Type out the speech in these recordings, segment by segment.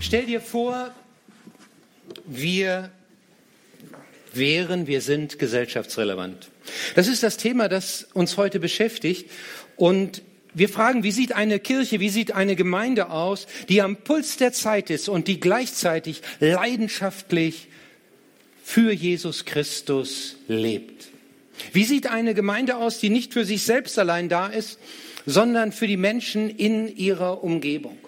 Stell dir vor, wir wären, wir sind gesellschaftsrelevant. Das ist das Thema, das uns heute beschäftigt. Und wir fragen, wie sieht eine Kirche, wie sieht eine Gemeinde aus, die am Puls der Zeit ist und die gleichzeitig leidenschaftlich für Jesus Christus lebt? Wie sieht eine Gemeinde aus, die nicht für sich selbst allein da ist, sondern für die Menschen in ihrer Umgebung?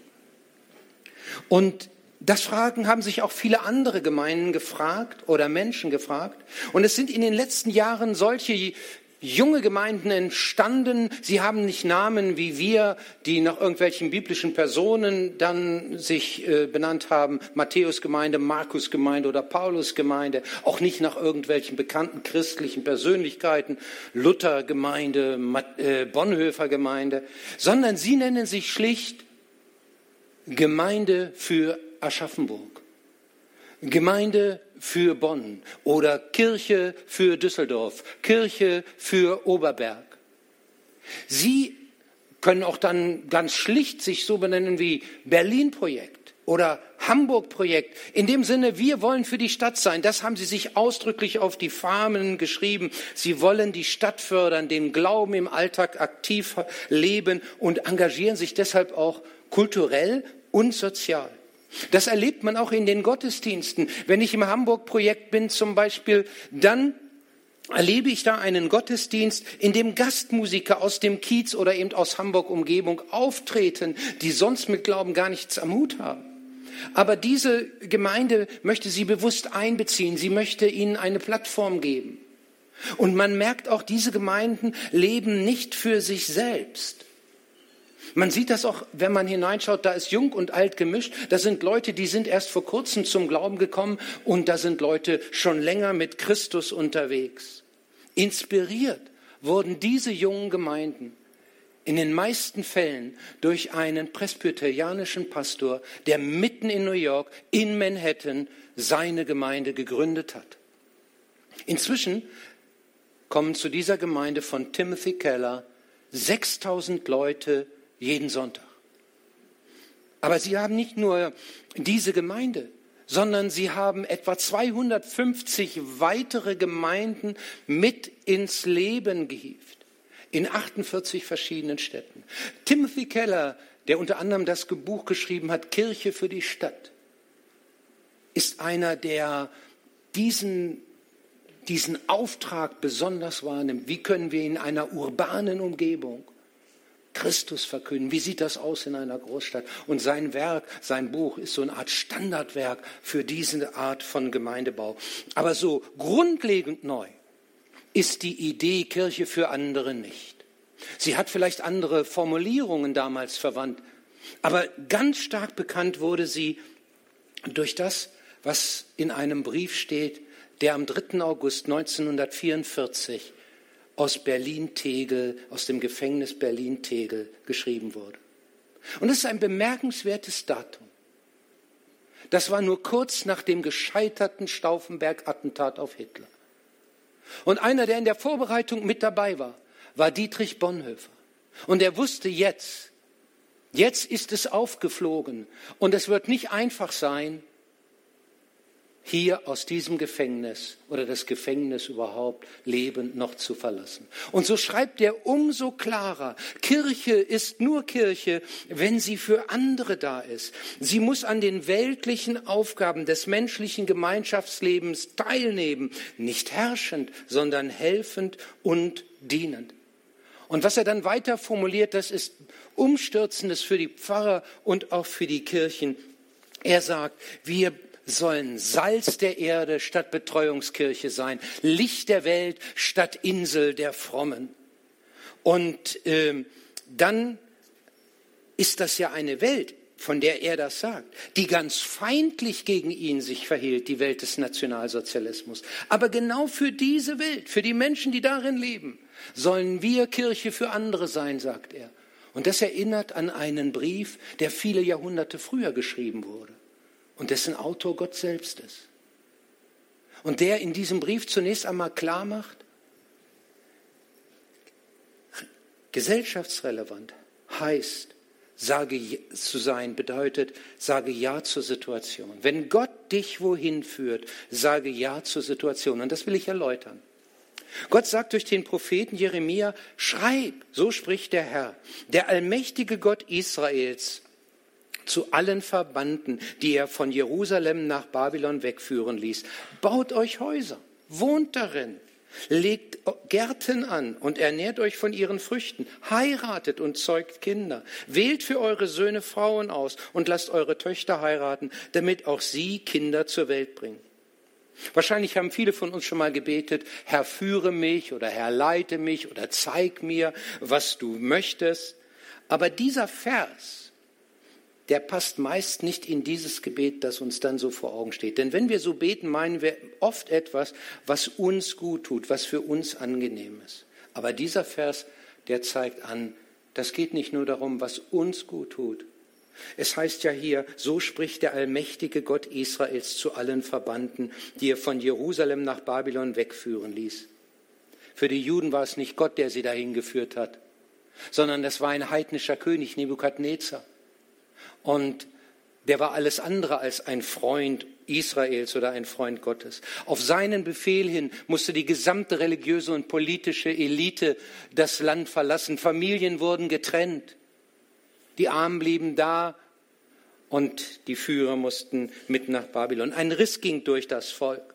Und das Fragen haben sich auch viele andere Gemeinden gefragt oder Menschen gefragt. Und es sind in den letzten Jahren solche junge Gemeinden entstanden. Sie haben nicht Namen wie wir, die nach irgendwelchen biblischen Personen dann sich äh, benannt haben. Matthäus-Gemeinde, Markus-Gemeinde oder Paulus-Gemeinde. Auch nicht nach irgendwelchen bekannten christlichen Persönlichkeiten. Luther-Gemeinde, äh, Bonhoeffer-Gemeinde. Sondern sie nennen sich schlicht Gemeinde für Aschaffenburg, Gemeinde für Bonn oder Kirche für Düsseldorf, Kirche für Oberberg. Sie können auch dann ganz schlicht sich so benennen wie Berlin-Projekt oder Hamburg-Projekt. In dem Sinne, wir wollen für die Stadt sein. Das haben Sie sich ausdrücklich auf die Farmen geschrieben. Sie wollen die Stadt fördern, den Glauben im Alltag aktiv leben und engagieren sich deshalb auch kulturell und sozial. Das erlebt man auch in den Gottesdiensten. Wenn ich im Hamburg-Projekt bin zum Beispiel, dann erlebe ich da einen Gottesdienst, in dem Gastmusiker aus dem Kiez oder eben aus Hamburg-Umgebung auftreten, die sonst mit Glauben gar nichts am Hut haben. Aber diese Gemeinde möchte sie bewusst einbeziehen. Sie möchte ihnen eine Plattform geben. Und man merkt auch, diese Gemeinden leben nicht für sich selbst, man sieht das auch, wenn man hineinschaut, da ist jung und alt gemischt. Da sind Leute, die sind erst vor kurzem zum Glauben gekommen und da sind Leute schon länger mit Christus unterwegs. Inspiriert wurden diese jungen Gemeinden in den meisten Fällen durch einen presbyterianischen Pastor, der mitten in New York, in Manhattan, seine Gemeinde gegründet hat. Inzwischen kommen zu dieser Gemeinde von Timothy Keller 6000 Leute jeden Sonntag. Aber sie haben nicht nur diese Gemeinde, sondern sie haben etwa 250 weitere Gemeinden mit ins Leben gehievt, in 48 verschiedenen Städten. Timothy Keller, der unter anderem das Buch geschrieben hat, Kirche für die Stadt, ist einer, der diesen, diesen Auftrag besonders wahrnimmt. Wie können wir in einer urbanen Umgebung Christus verkünden. Wie sieht das aus in einer Großstadt? Und sein Werk, sein Buch ist so eine Art Standardwerk für diese Art von Gemeindebau. Aber so grundlegend neu ist die Idee Kirche für andere nicht. Sie hat vielleicht andere Formulierungen damals verwandt, aber ganz stark bekannt wurde sie durch das, was in einem Brief steht, der am 3. August 1944 aus Berlin-Tegel, aus dem Gefängnis Berlin-Tegel geschrieben wurde. Und es ist ein bemerkenswertes Datum. Das war nur kurz nach dem gescheiterten Stauffenberg-Attentat auf Hitler. Und einer, der in der Vorbereitung mit dabei war, war Dietrich Bonhoeffer. Und er wusste jetzt, jetzt ist es aufgeflogen und es wird nicht einfach sein, hier aus diesem Gefängnis oder das Gefängnis überhaupt lebend noch zu verlassen. Und so schreibt er umso klarer, Kirche ist nur Kirche, wenn sie für andere da ist. Sie muss an den weltlichen Aufgaben des menschlichen Gemeinschaftslebens teilnehmen, nicht herrschend, sondern helfend und dienend. Und was er dann weiter formuliert, das ist Umstürzendes für die Pfarrer und auch für die Kirchen. Er sagt, wir sollen Salz der Erde statt Betreuungskirche sein, Licht der Welt statt Insel der Frommen. Und äh, dann ist das ja eine Welt, von der er das sagt, die ganz feindlich gegen ihn sich verhielt, die Welt des Nationalsozialismus. Aber genau für diese Welt, für die Menschen, die darin leben, sollen wir Kirche für andere sein, sagt er. Und das erinnert an einen Brief, der viele Jahrhunderte früher geschrieben wurde und dessen Autor Gott selbst ist. Und der in diesem Brief zunächst einmal klar macht, gesellschaftsrelevant heißt, sage zu sein bedeutet, sage Ja zur Situation. Wenn Gott dich wohin führt, sage Ja zur Situation. Und das will ich erläutern. Gott sagt durch den Propheten Jeremia, schreib, so spricht der Herr, der allmächtige Gott Israels, zu allen Verbannten, die er von Jerusalem nach Babylon wegführen ließ. Baut euch Häuser, wohnt darin, Legt Gärten an und ernährt euch von ihren Früchten. Heiratet und zeugt Kinder. Wählt für eure Söhne Frauen aus und lasst eure Töchter heiraten, damit auch sie Kinder zur Welt bringen. Wahrscheinlich haben viele von uns schon mal gebetet, Herr, führe mich oder Herr, leite mich oder zeig mir, was du möchtest. Aber dieser Vers, der passt meist nicht in dieses Gebet, das uns dann so vor Augen steht. Denn wenn wir so beten, meinen wir oft etwas, was uns gut tut, was für uns angenehm ist. Aber dieser Vers, der zeigt an, das geht nicht nur darum, was uns gut tut. Es heißt ja hier, so spricht der allmächtige Gott Israels zu allen Verbannten, die er von Jerusalem nach Babylon wegführen ließ. Für die Juden war es nicht Gott, der sie dahin geführt hat, sondern es war ein heidnischer König, Nebukadnezar. Und der war alles andere als ein Freund Israels oder ein Freund Gottes. Auf seinen Befehl hin musste die gesamte religiöse und politische Elite das Land verlassen. Familien wurden getrennt. Die Armen blieben da und die Führer mussten mit nach Babylon. Ein Riss ging durch das Volk.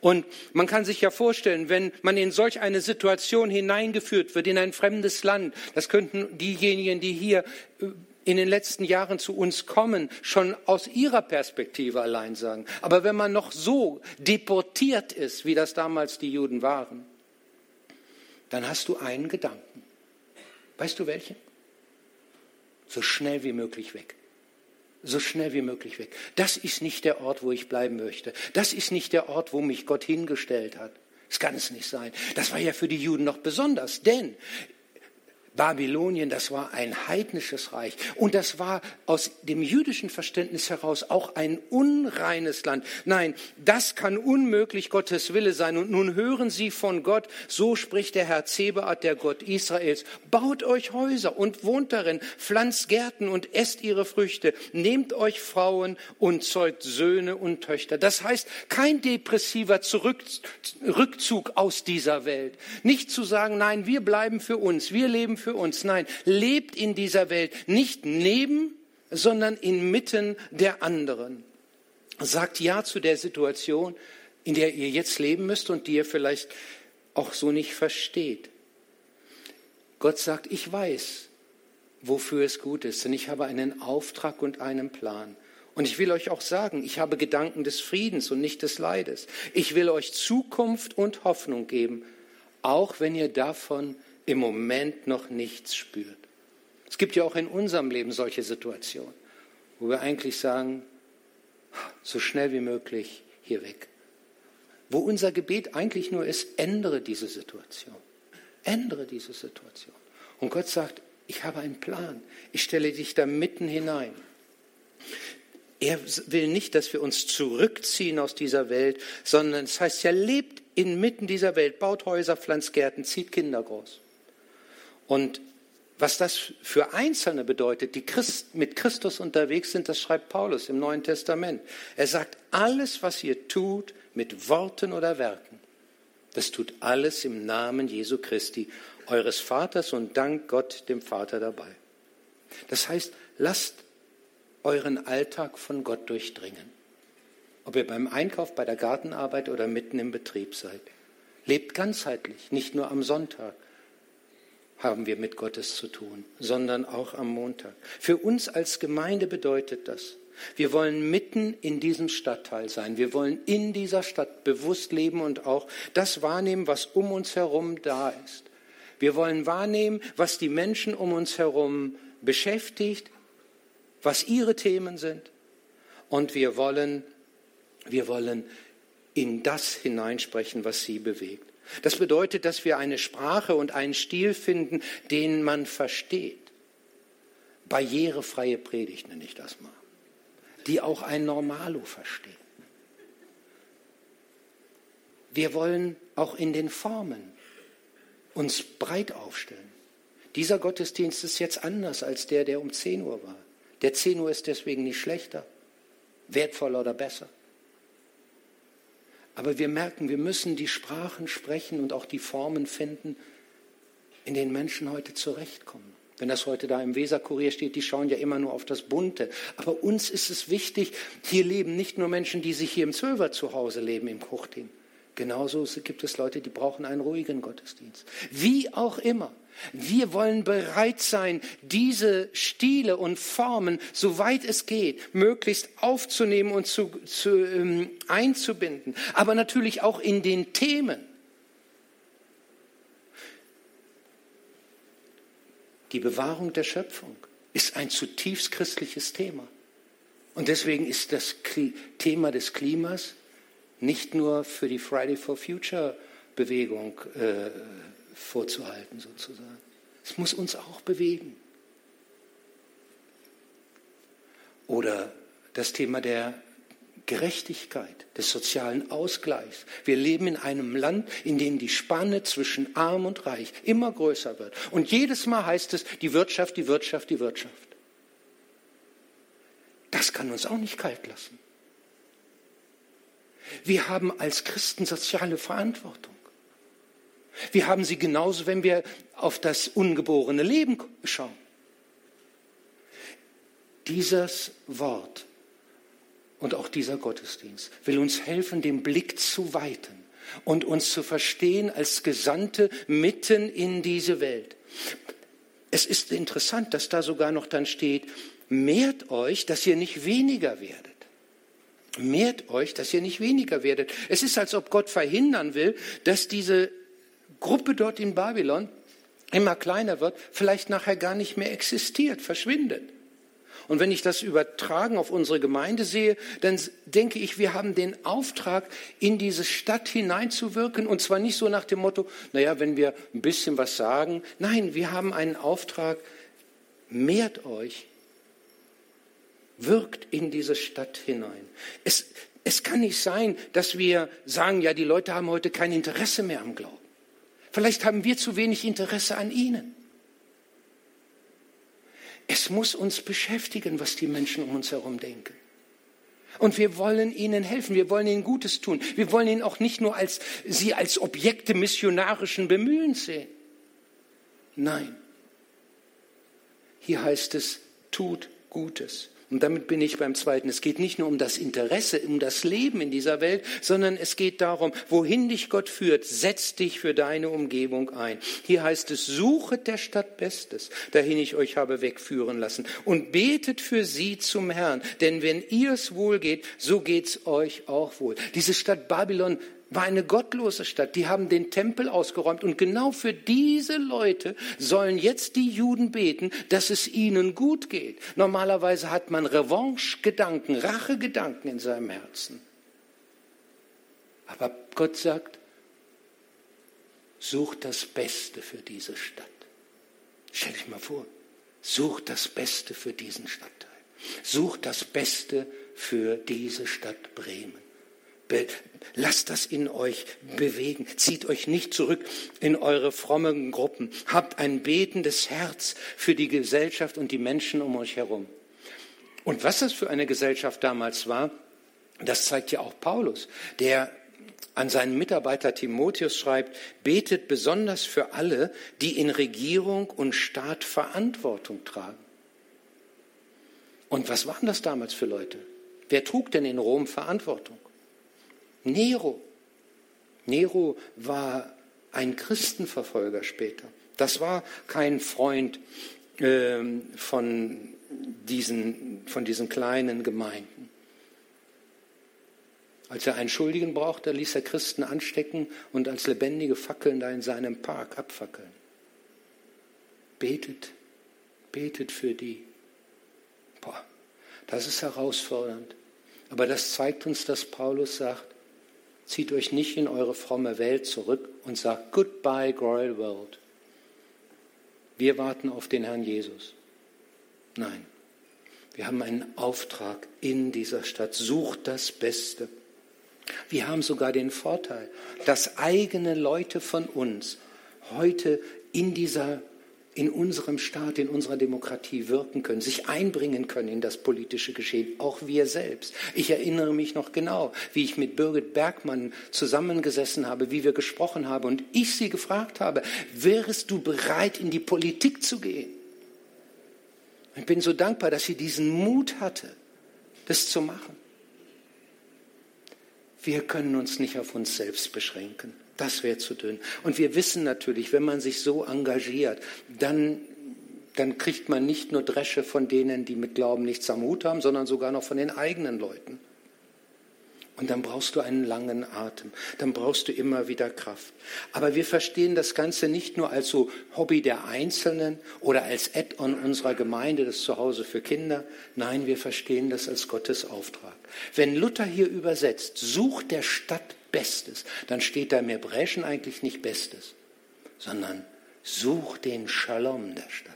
Und man kann sich ja vorstellen, wenn man in solch eine Situation hineingeführt wird, in ein fremdes Land, das könnten diejenigen, die hier äh, in den letzten Jahren zu uns kommen, schon aus ihrer Perspektive allein sagen. Aber wenn man noch so deportiert ist, wie das damals die Juden waren, dann hast du einen Gedanken. Weißt du welchen? So schnell wie möglich weg. So schnell wie möglich weg. Das ist nicht der Ort, wo ich bleiben möchte. Das ist nicht der Ort, wo mich Gott hingestellt hat. Das kann es nicht sein. Das war ja für die Juden noch besonders, denn Babylonien, das war ein heidnisches Reich und das war aus dem jüdischen Verständnis heraus auch ein unreines Land. Nein, das kann unmöglich Gottes Wille sein. Und nun hören Sie von Gott, so spricht der Herr Zebaat, der Gott Israels, baut euch Häuser und wohnt darin, pflanzt Gärten und esst ihre Früchte, nehmt euch Frauen und zeugt Söhne und Töchter. Das heißt, kein depressiver Zurück, Rückzug aus dieser Welt. Nicht zu sagen, nein, wir bleiben für uns, wir leben für uns. Nein, lebt in dieser Welt nicht neben, sondern inmitten der anderen. Sagt Ja zu der Situation, in der ihr jetzt leben müsst und die ihr vielleicht auch so nicht versteht. Gott sagt, ich weiß, wofür es gut ist, denn ich habe einen Auftrag und einen Plan. Und ich will euch auch sagen, ich habe Gedanken des Friedens und nicht des Leides. Ich will euch Zukunft und Hoffnung geben, auch wenn ihr davon im Moment noch nichts spürt. Es gibt ja auch in unserem Leben solche Situationen, wo wir eigentlich sagen, so schnell wie möglich hier weg. Wo unser Gebet eigentlich nur ist, ändere diese Situation. Ändere diese Situation. Und Gott sagt, ich habe einen Plan. Ich stelle dich da mitten hinein. Er will nicht, dass wir uns zurückziehen aus dieser Welt, sondern es heißt ja, lebt inmitten dieser Welt, baut Häuser, pflanzt Gärten, zieht Kinder groß. Und was das für Einzelne bedeutet, die Christ, mit Christus unterwegs sind, das schreibt Paulus im Neuen Testament. Er sagt, alles, was ihr tut, mit Worten oder Werken, das tut alles im Namen Jesu Christi, eures Vaters und dank Gott dem Vater dabei. Das heißt, lasst euren Alltag von Gott durchdringen. Ob ihr beim Einkauf, bei der Gartenarbeit oder mitten im Betrieb seid. Lebt ganzheitlich, nicht nur am Sonntag, haben wir mit Gottes zu tun, sondern auch am Montag. Für uns als Gemeinde bedeutet das, wir wollen mitten in diesem Stadtteil sein. Wir wollen in dieser Stadt bewusst leben und auch das wahrnehmen, was um uns herum da ist. Wir wollen wahrnehmen, was die Menschen um uns herum beschäftigt, was ihre Themen sind. Und wir wollen, wir wollen in das hineinsprechen, was sie bewegt. Das bedeutet, dass wir eine Sprache und einen Stil finden, den man versteht. Barrierefreie Predigt nenne ich das mal, die auch ein Normalo versteht. Wir wollen auch in den Formen uns breit aufstellen. Dieser Gottesdienst ist jetzt anders als der, der um 10 Uhr war. Der 10 Uhr ist deswegen nicht schlechter, wertvoller oder besser. Aber wir merken, wir müssen die Sprachen sprechen und auch die Formen finden, in denen Menschen heute zurechtkommen. Wenn das heute da im Weserkurier steht, die schauen ja immer nur auf das Bunte. Aber uns ist es wichtig, hier leben nicht nur Menschen, die sich hier im Zwölfer zu Hause leben, im Kuchtin. Genauso gibt es Leute, die brauchen einen ruhigen Gottesdienst. Wie auch immer. Wir wollen bereit sein, diese Stile und Formen, soweit es geht, möglichst aufzunehmen und zu, zu, ähm, einzubinden. Aber natürlich auch in den Themen. Die Bewahrung der Schöpfung ist ein zutiefst christliches Thema. Und deswegen ist das Thema des Klimas nicht nur für die Friday for Future Bewegung äh, vorzuhalten, sozusagen. Es muss uns auch bewegen. Oder das Thema der Gerechtigkeit, des sozialen Ausgleichs. Wir leben in einem Land, in dem die Spanne zwischen arm und reich immer größer wird. Und jedes Mal heißt es, die Wirtschaft, die Wirtschaft, die Wirtschaft. Das kann uns auch nicht kalt lassen. Wir haben als Christen soziale Verantwortung. Wir haben sie genauso, wenn wir auf das ungeborene Leben schauen. Dieses Wort und auch dieser Gottesdienst will uns helfen, den Blick zu weiten und uns zu verstehen als Gesandte mitten in diese Welt. Es ist interessant, dass da sogar noch dann steht, mehrt euch, dass ihr nicht weniger werdet. Mehrt euch, dass ihr nicht weniger werdet. Es ist, als ob Gott verhindern will, dass diese Gruppe dort in Babylon immer kleiner wird, vielleicht nachher gar nicht mehr existiert, verschwindet. Und wenn ich das übertragen auf unsere Gemeinde sehe, dann denke ich, wir haben den Auftrag, in diese Stadt hineinzuwirken. Und zwar nicht so nach dem Motto, naja, wenn wir ein bisschen was sagen. Nein, wir haben einen Auftrag, mehrt euch, wirkt in diese Stadt hinein. Es, es kann nicht sein, dass wir sagen, ja, die Leute haben heute kein Interesse mehr am Glauben. Vielleicht haben wir zu wenig Interesse an ihnen. Es muss uns beschäftigen, was die Menschen um uns herum denken. Und wir wollen ihnen helfen, wir wollen ihnen Gutes tun. Wir wollen ihnen auch nicht nur als, sie als Objekte missionarischen Bemühens sehen. Nein. Hier heißt es, tut Gutes. Und damit bin ich beim zweiten. Es geht nicht nur um das Interesse, um das Leben in dieser Welt, sondern es geht darum, wohin dich Gott führt, setz dich für deine Umgebung ein. Hier heißt es, suchet der Stadt Bestes, dahin ich euch habe wegführen lassen und betet für sie zum Herrn. Denn wenn ihr es wohl geht, so geht's euch auch wohl. Diese Stadt Babylon war eine gottlose Stadt. Die haben den Tempel ausgeräumt. Und genau für diese Leute sollen jetzt die Juden beten, dass es ihnen gut geht. Normalerweise hat man Revanche-Gedanken, Rache-Gedanken in seinem Herzen. Aber Gott sagt, sucht das Beste für diese Stadt. Stell dich mal vor, sucht das Beste für diesen Stadtteil. Sucht das Beste für diese Stadt Bremen. Lasst das in euch bewegen. Zieht euch nicht zurück in eure frommen Gruppen. Habt ein betendes Herz für die Gesellschaft und die Menschen um euch herum. Und was das für eine Gesellschaft damals war, das zeigt ja auch Paulus, der an seinen Mitarbeiter Timotheus schreibt, betet besonders für alle, die in Regierung und Staat Verantwortung tragen. Und was waren das damals für Leute? Wer trug denn in Rom Verantwortung? Nero. Nero war ein Christenverfolger später. Das war kein Freund äh, von, diesen, von diesen kleinen Gemeinden. Als er einen Schuldigen brauchte, ließ er Christen anstecken und als lebendige Fackeln da in seinem Park abfackeln. Betet, betet für die. Boah, das ist herausfordernd. Aber das zeigt uns, dass Paulus sagt, Zieht euch nicht in eure fromme Welt zurück und sagt Goodbye, Royal World. Wir warten auf den Herrn Jesus. Nein, wir haben einen Auftrag in dieser Stadt. Sucht das Beste. Wir haben sogar den Vorteil, dass eigene Leute von uns heute in dieser in unserem Staat, in unserer Demokratie wirken können, sich einbringen können in das politische Geschehen, auch wir selbst. Ich erinnere mich noch genau, wie ich mit Birgit Bergmann zusammengesessen habe, wie wir gesprochen haben und ich sie gefragt habe, wärst du bereit, in die Politik zu gehen? Ich bin so dankbar, dass sie diesen Mut hatte, das zu machen. Wir können uns nicht auf uns selbst beschränken. Das wäre zu dünn. Und wir wissen natürlich, wenn man sich so engagiert, dann, dann kriegt man nicht nur Dresche von denen, die mit Glauben nichts am Hut haben, sondern sogar noch von den eigenen Leuten. Und dann brauchst du einen langen Atem. Dann brauchst du immer wieder Kraft. Aber wir verstehen das Ganze nicht nur als so Hobby der Einzelnen oder als Add-on unserer Gemeinde, das Zuhause für Kinder. Nein, wir verstehen das als Gottes Auftrag. Wenn Luther hier übersetzt, sucht der Stadt Bestes, dann steht da im Hebräischen eigentlich nicht Bestes, sondern such den Shalom der Stadt.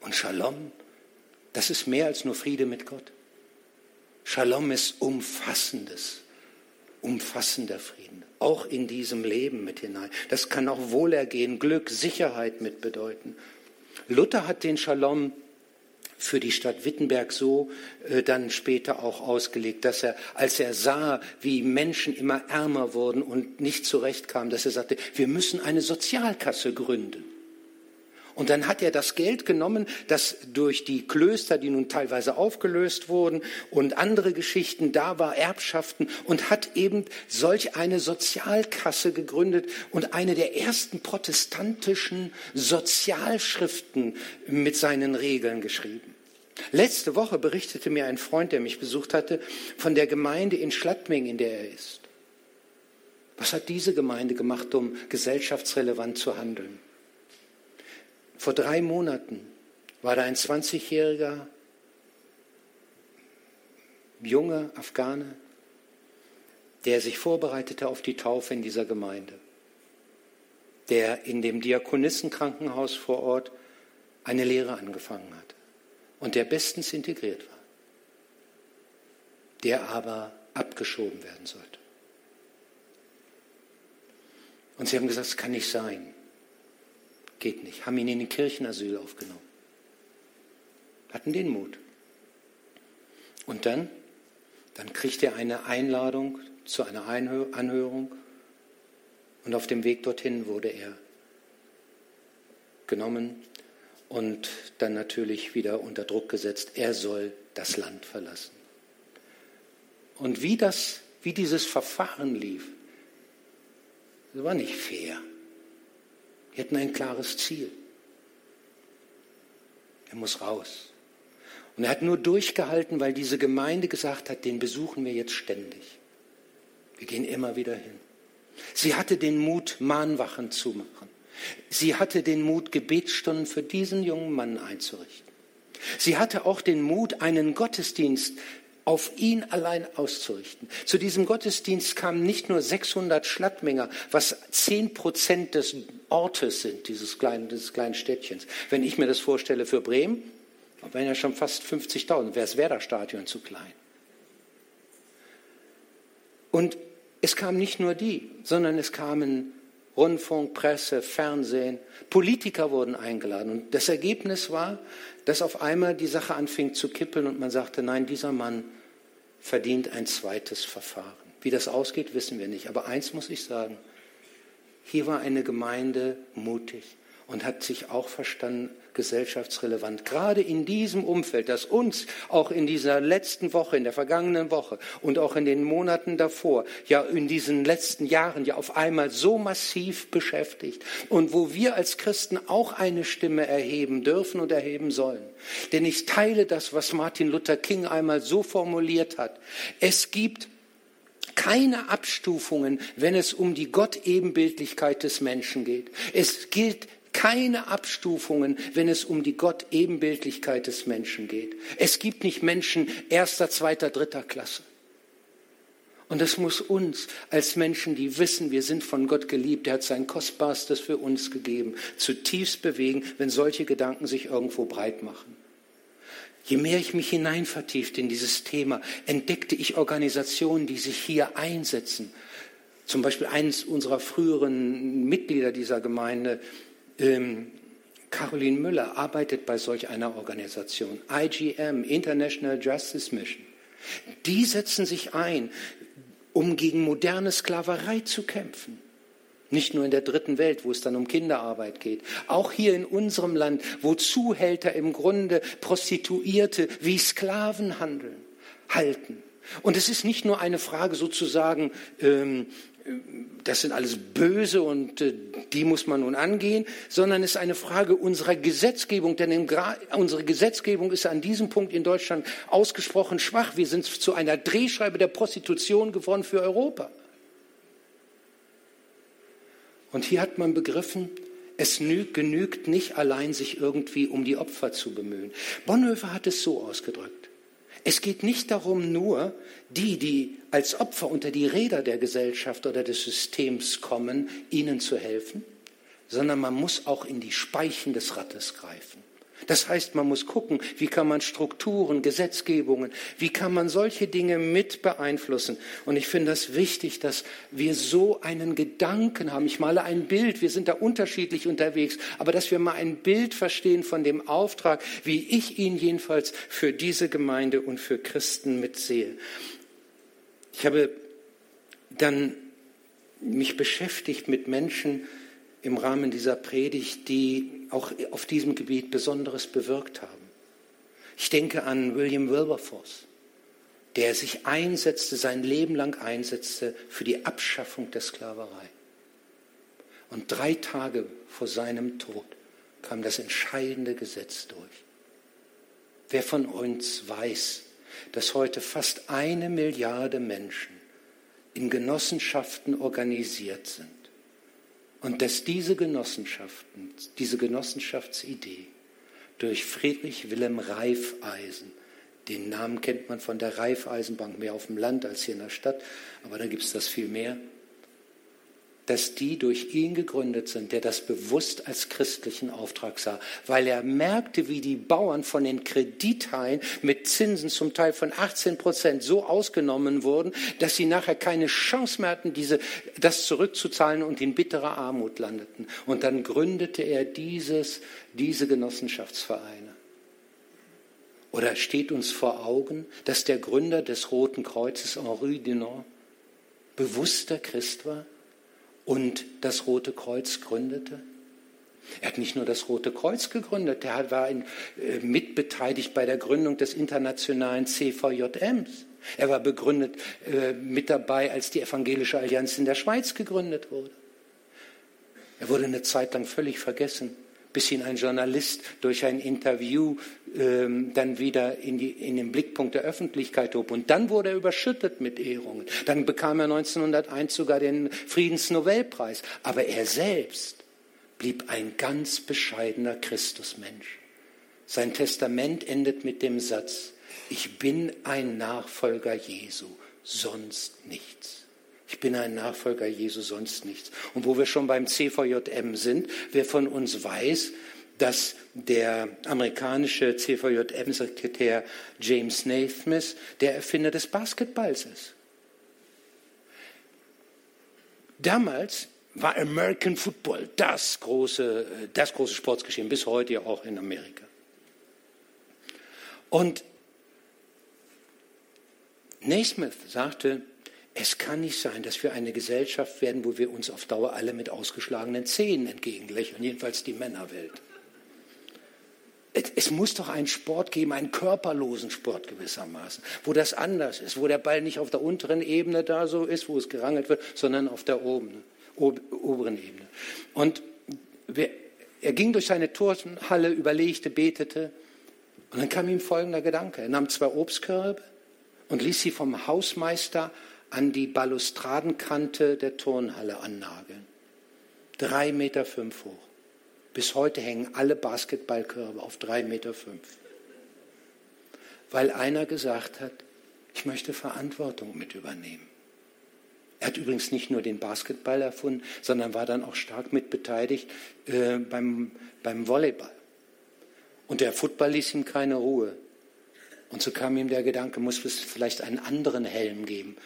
Und Shalom, das ist mehr als nur Friede mit Gott. Shalom ist umfassendes, umfassender Frieden, auch in diesem Leben mit hinein. Das kann auch Wohlergehen, Glück, Sicherheit mit bedeuten. Luther hat den Shalom für die Stadt Wittenberg so äh, dann später auch ausgelegt, dass er, als er sah, wie Menschen immer ärmer wurden und nicht zurechtkamen, dass er sagte, wir müssen eine Sozialkasse gründen. Und dann hat er das Geld genommen, das durch die Klöster, die nun teilweise aufgelöst wurden und andere Geschichten da war, Erbschaften, und hat eben solch eine Sozialkasse gegründet und eine der ersten protestantischen Sozialschriften mit seinen Regeln geschrieben. Letzte Woche berichtete mir ein Freund, der mich besucht hatte, von der Gemeinde in Schlattming, in der er ist. Was hat diese Gemeinde gemacht, um gesellschaftsrelevant zu handeln? Vor drei Monaten war da ein 20-jähriger junger Afghane, der sich vorbereitete auf die Taufe in dieser Gemeinde, der in dem Diakonissenkrankenhaus vor Ort eine Lehre angefangen hat und der bestens integriert war, der aber abgeschoben werden sollte. Und sie haben gesagt, es kann nicht sein. Geht nicht. Haben ihn in den Kirchenasyl aufgenommen. Hatten den Mut. Und dann, dann kriegt er eine Einladung zu einer Anhörung. Und auf dem Weg dorthin wurde er genommen und dann natürlich wieder unter Druck gesetzt. Er soll das Land verlassen. Und wie das, wie dieses Verfahren lief, war nicht fair. Wir hatten ein klares Ziel. Er muss raus. Und er hat nur durchgehalten, weil diese Gemeinde gesagt hat, den besuchen wir jetzt ständig. Wir gehen immer wieder hin. Sie hatte den Mut, Mahnwachen zu machen. Sie hatte den Mut, Gebetsstunden für diesen jungen Mann einzurichten. Sie hatte auch den Mut, einen Gottesdienst auf ihn allein auszurichten. Zu diesem Gottesdienst kamen nicht nur 600 Schlattminger, was 10 Prozent des Ortes sind, dieses kleinen, dieses kleinen Städtchens. Wenn ich mir das vorstelle für Bremen, wären ja schon fast 50.000, wäre das Werder-Stadion zu klein. Und es kamen nicht nur die, sondern es kamen Rundfunk, Presse, Fernsehen, Politiker wurden eingeladen. Und das Ergebnis war, dass auf einmal die Sache anfing zu kippeln und man sagte, nein, dieser Mann verdient ein zweites Verfahren. Wie das ausgeht, wissen wir nicht. Aber eins muss ich sagen, hier war eine Gemeinde mutig und hat sich auch verstanden, gesellschaftsrelevant. Gerade in diesem Umfeld, das uns auch in dieser letzten Woche, in der vergangenen Woche und auch in den Monaten davor, ja in diesen letzten Jahren ja auf einmal so massiv beschäftigt und wo wir als Christen auch eine Stimme erheben dürfen und erheben sollen. Denn ich teile das, was Martin Luther King einmal so formuliert hat. Es gibt keine Abstufungen, wenn es um die Gottebenbildlichkeit des Menschen geht. Es gilt keine Abstufungen, wenn es um die Gott-Ebenbildlichkeit des Menschen geht. Es gibt nicht Menschen erster, zweiter, dritter Klasse. Und das muss uns als Menschen, die wissen, wir sind von Gott geliebt, er hat sein Kostbarstes für uns gegeben, zutiefst bewegen, wenn solche Gedanken sich irgendwo breit machen. Je mehr ich mich hineinvertiefte in dieses Thema, entdeckte ich Organisationen, die sich hier einsetzen. Zum Beispiel eines unserer früheren Mitglieder dieser Gemeinde, ähm, Caroline Müller arbeitet bei solch einer Organisation, IGM, International Justice Mission. Die setzen sich ein, um gegen moderne Sklaverei zu kämpfen. Nicht nur in der dritten Welt, wo es dann um Kinderarbeit geht. Auch hier in unserem Land, wo Zuhälter im Grunde Prostituierte wie Sklaven handeln, halten. Und es ist nicht nur eine Frage sozusagen, ähm, das sind alles Böse und äh, die muss man nun angehen, sondern es ist eine Frage unserer Gesetzgebung, denn unsere Gesetzgebung ist an diesem Punkt in Deutschland ausgesprochen schwach. Wir sind zu einer Drehscheibe der Prostitution geworden für Europa. Und hier hat man begriffen, es genügt nicht allein, sich irgendwie um die Opfer zu bemühen. Bonhoeffer hat es so ausgedrückt. Es geht nicht darum, nur die, die als Opfer unter die Räder der Gesellschaft oder des Systems kommen, ihnen zu helfen, sondern man muss auch in die Speichen des Rattes greifen. Das heißt, man muss gucken, wie kann man Strukturen, Gesetzgebungen, wie kann man solche Dinge mit beeinflussen. Und ich finde das wichtig, dass wir so einen Gedanken haben. Ich male ein Bild, wir sind da unterschiedlich unterwegs, aber dass wir mal ein Bild verstehen von dem Auftrag, wie ich ihn jedenfalls für diese Gemeinde und für Christen mitsehe. Ich habe dann mich beschäftigt mit Menschen im Rahmen dieser Predigt, die auch auf diesem Gebiet Besonderes bewirkt haben. Ich denke an William Wilberforce, der sich einsetzte, sein Leben lang einsetzte für die Abschaffung der Sklaverei. Und drei Tage vor seinem Tod kam das entscheidende Gesetz durch. Wer von uns weiß, dass heute fast eine Milliarde Menschen in Genossenschaften organisiert sind und dass diese Genossenschaften, diese Genossenschaftsidee durch Friedrich Wilhelm Reifeisen, den Namen kennt man von der Reifeisenbank mehr auf dem Land als hier in der Stadt, aber da gibt es das viel mehr, dass die durch ihn gegründet sind, der das bewusst als christlichen Auftrag sah, weil er merkte, wie die Bauern von den Kreditheilen mit Zinsen zum Teil von 18 Prozent so ausgenommen wurden, dass sie nachher keine Chance mehr hatten, diese, das zurückzuzahlen und in bitterer Armut landeten. Und dann gründete er dieses, diese Genossenschaftsvereine. Oder steht uns vor Augen, dass der Gründer des Roten Kreuzes, Henri Dunant, bewusster Christ war? Und das Rote Kreuz gründete? Er hat nicht nur das Rote Kreuz gegründet, er war in, äh, mitbeteiligt bei der Gründung des internationalen CVJMs. Er war begründet äh, mit dabei, als die Evangelische Allianz in der Schweiz gegründet wurde. Er wurde eine Zeit lang völlig vergessen bis ihn ein Journalist durch ein Interview ähm, dann wieder in, die, in den Blickpunkt der Öffentlichkeit hob. Und dann wurde er überschüttet mit Ehrungen. Dann bekam er 1901 sogar den Friedensnobelpreis. Aber er selbst blieb ein ganz bescheidener Christusmensch. Sein Testament endet mit dem Satz, ich bin ein Nachfolger Jesu, sonst nichts. Ich bin ein Nachfolger Jesu, sonst nichts. Und wo wir schon beim CVJM sind, wer von uns weiß, dass der amerikanische CVJM-Sekretär James Naismith der Erfinder des Basketballs ist. Damals war American Football das große, das große Sportsgeschehen, bis heute ja auch in Amerika. Und Naismith sagte, es kann nicht sein, dass wir eine Gesellschaft werden, wo wir uns auf Dauer alle mit ausgeschlagenen Zähnen entgegenlächeln, jedenfalls die Männerwelt. Es muss doch einen Sport geben, einen körperlosen Sport gewissermaßen, wo das anders ist, wo der Ball nicht auf der unteren Ebene da so ist, wo es gerangelt wird, sondern auf der oberen, oberen Ebene. Und er ging durch seine Turnhalle, überlegte, betete, und dann kam ihm folgender Gedanke. Er nahm zwei Obstkörbe und ließ sie vom Hausmeister an die Balustradenkante der Turnhalle annageln. Drei Meter fünf hoch. Bis heute hängen alle Basketballkörbe auf drei Meter fünf. Weil einer gesagt hat, ich möchte Verantwortung mit übernehmen. Er hat übrigens nicht nur den Basketball erfunden, sondern war dann auch stark mit beteiligt äh, beim, beim Volleyball. Und der Football ließ ihm keine Ruhe. Und so kam ihm der Gedanke, muss es vielleicht einen anderen Helm geben.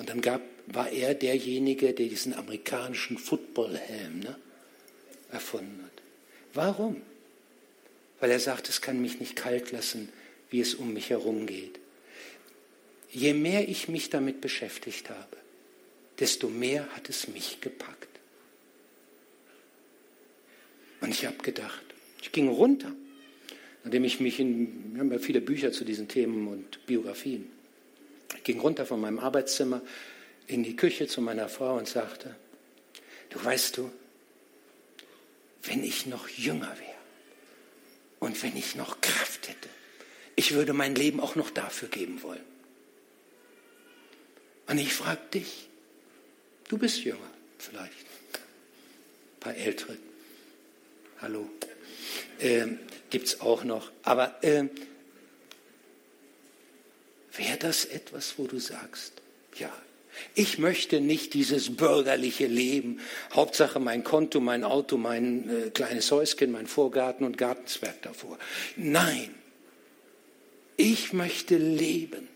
Und dann gab, war er derjenige, der diesen amerikanischen Footballhelm ne, erfunden hat. Warum? weil er sagt, es kann mich nicht kalt lassen, wie es um mich herum geht. Je mehr ich mich damit beschäftigt habe, desto mehr hat es mich gepackt. Und ich habe gedacht, ich ging runter, nachdem ich mich in, wir haben ja viele Bücher zu diesen Themen und Biografien, ging runter von meinem Arbeitszimmer in die Küche zu meiner Frau und sagte, du weißt du, wenn ich noch jünger wäre und wenn ich noch Kraft hätte, ich würde mein Leben auch noch dafür geben wollen. Und ich frage dich, du bist jünger vielleicht, ein paar ältere, hallo, ähm, gibt es auch noch, aber ähm, wäre das etwas, wo du sagst, ja, ich möchte nicht dieses bürgerliche Leben. Hauptsache mein Konto, mein Auto, mein äh, kleines Häuschen, mein Vorgarten und Gartenzwerg davor. Nein, ich möchte leben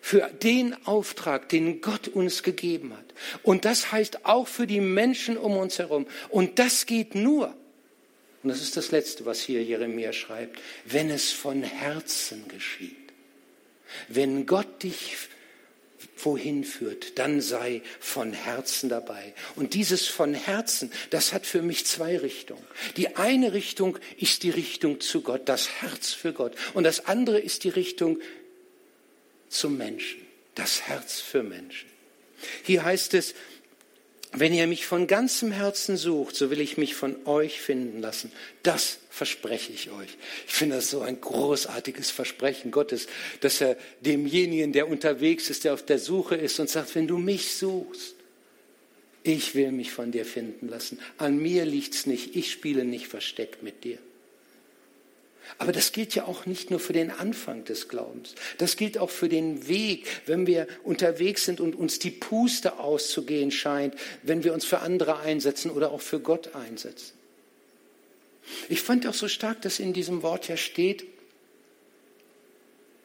für den Auftrag, den Gott uns gegeben hat. Und das heißt auch für die Menschen um uns herum. Und das geht nur, und das ist das Letzte, was hier Jeremia schreibt, wenn es von Herzen geschieht. Wenn Gott dich wohin führt, dann sei von Herzen dabei. Und dieses von Herzen, das hat für mich zwei Richtungen. Die eine Richtung ist die Richtung zu Gott, das Herz für Gott. Und das andere ist die Richtung zum Menschen, das Herz für Menschen. Hier heißt es, wenn ihr mich von ganzem Herzen sucht, so will ich mich von euch finden lassen. Das verspreche ich euch. Ich finde das so ein großartiges Versprechen Gottes, dass er demjenigen, der unterwegs ist, der auf der Suche ist und sagt, wenn du mich suchst, ich will mich von dir finden lassen. An mir liegt's nicht. Ich spiele nicht versteckt mit dir. Aber das gilt ja auch nicht nur für den Anfang des Glaubens. Das gilt auch für den Weg, wenn wir unterwegs sind und uns die Puste auszugehen scheint, wenn wir uns für andere einsetzen oder auch für Gott einsetzen. Ich fand auch so stark, dass in diesem Wort ja steht,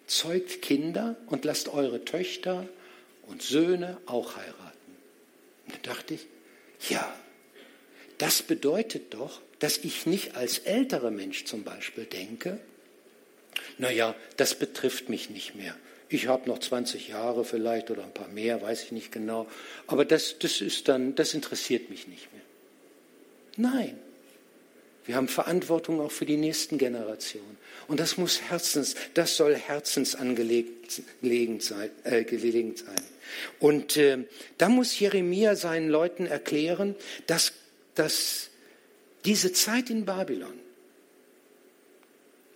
zeugt Kinder und lasst eure Töchter und Söhne auch heiraten. Und da dachte ich, ja, das bedeutet doch, dass ich nicht als älterer Mensch zum Beispiel denke, naja, das betrifft mich nicht mehr. Ich habe noch 20 Jahre vielleicht oder ein paar mehr, weiß ich nicht genau. Aber das, das ist dann, das interessiert mich nicht mehr. Nein. Wir haben Verantwortung auch für die nächsten Generationen. Und das muss Herzens, das soll herzensangelegenheit sein. Äh, sein. Und äh, da muss Jeremia seinen Leuten erklären, dass, dass diese Zeit in Babylon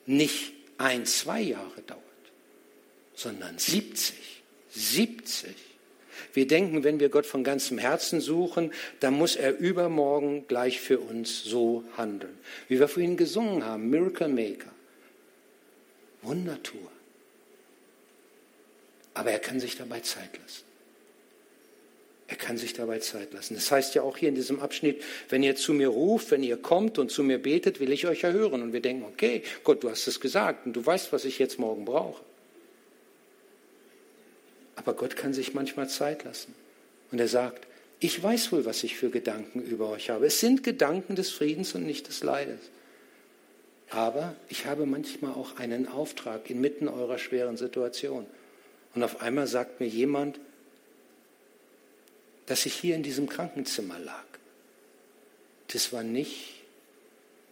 nicht ein, zwei Jahre dauert, sondern 70, 70. Wir denken, wenn wir Gott von ganzem Herzen suchen, dann muss er übermorgen gleich für uns so handeln. Wie wir vorhin gesungen haben, Miracle Maker, Wundertour. Aber er kann sich dabei Zeit lassen. Er kann sich dabei Zeit lassen. Das heißt ja auch hier in diesem Abschnitt, wenn ihr zu mir ruft, wenn ihr kommt und zu mir betet, will ich euch erhören. Und wir denken, okay, Gott, du hast es gesagt und du weißt, was ich jetzt morgen brauche. Aber Gott kann sich manchmal Zeit lassen. Und er sagt, ich weiß wohl, was ich für Gedanken über euch habe. Es sind Gedanken des Friedens und nicht des Leides. Aber ich habe manchmal auch einen Auftrag inmitten eurer schweren Situation. Und auf einmal sagt mir jemand, dass ich hier in diesem Krankenzimmer lag. Das war nicht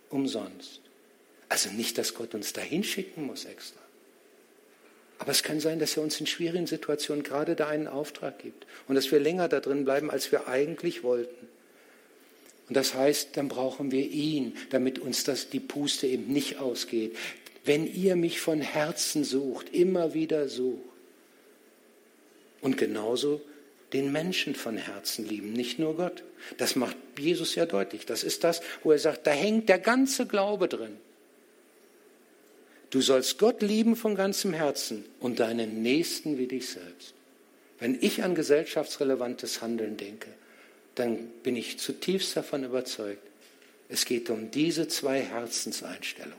umsonst. Also nicht, dass Gott uns dahin schicken muss extra. Aber es kann sein, dass er uns in schwierigen Situationen gerade da einen Auftrag gibt und dass wir länger da drin bleiben, als wir eigentlich wollten. Und das heißt, dann brauchen wir ihn, damit uns das, die Puste eben nicht ausgeht. Wenn ihr mich von Herzen sucht, immer wieder sucht. Und genauso den Menschen von Herzen lieben, nicht nur Gott. Das macht Jesus ja deutlich. Das ist das, wo er sagt, da hängt der ganze Glaube drin. Du sollst Gott lieben von ganzem Herzen und deinen Nächsten wie dich selbst. Wenn ich an gesellschaftsrelevantes Handeln denke, dann bin ich zutiefst davon überzeugt, es geht um diese zwei Herzenseinstellungen.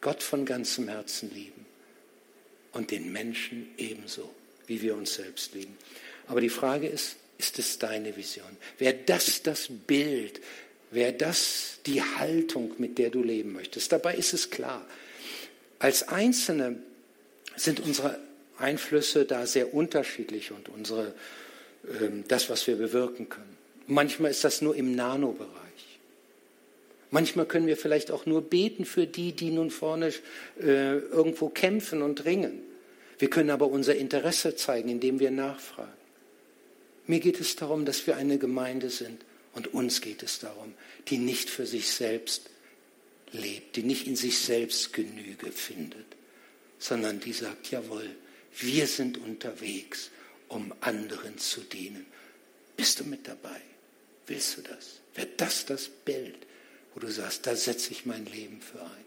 Gott von ganzem Herzen lieben und den Menschen ebenso wie wir uns selbst lieben. Aber die Frage ist, ist es deine Vision? Wäre das das Bild, wäre das die Haltung, mit der du leben möchtest. Dabei ist es klar, als Einzelne sind unsere Einflüsse da sehr unterschiedlich und unsere, äh, das, was wir bewirken können. Manchmal ist das nur im Nanobereich. Manchmal können wir vielleicht auch nur beten für die, die nun vorne äh, irgendwo kämpfen und ringen. Wir können aber unser Interesse zeigen, indem wir nachfragen. Mir geht es darum, dass wir eine Gemeinde sind und uns geht es darum, die nicht für sich selbst lebt, die nicht in sich selbst Genüge findet, sondern die sagt, jawohl, wir sind unterwegs, um anderen zu dienen. Bist du mit dabei? Willst du das? Wäre das das Bild, wo du sagst, da setze ich mein Leben für ein?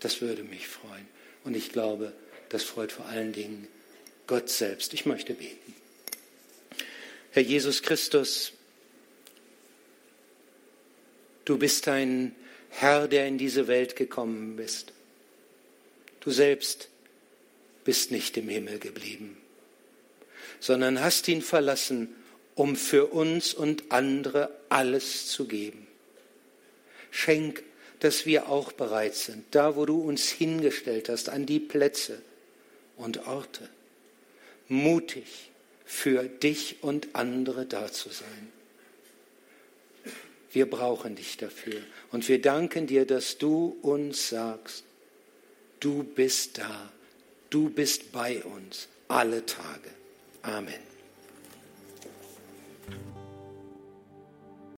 Das würde mich freuen. Und ich glaube, das freut vor allen Dingen Gott selbst. Ich möchte beten. Herr Jesus Christus, du bist ein Herr, der in diese Welt gekommen bist. Du selbst bist nicht im Himmel geblieben, sondern hast ihn verlassen, um für uns und andere alles zu geben. Schenk, dass wir auch bereit sind, da wo du uns hingestellt hast, an die Plätze und Orte, mutig für dich und andere da zu sein. Wir brauchen dich dafür und wir danken dir, dass du uns sagst, du bist da, du bist bei uns alle Tage. Amen.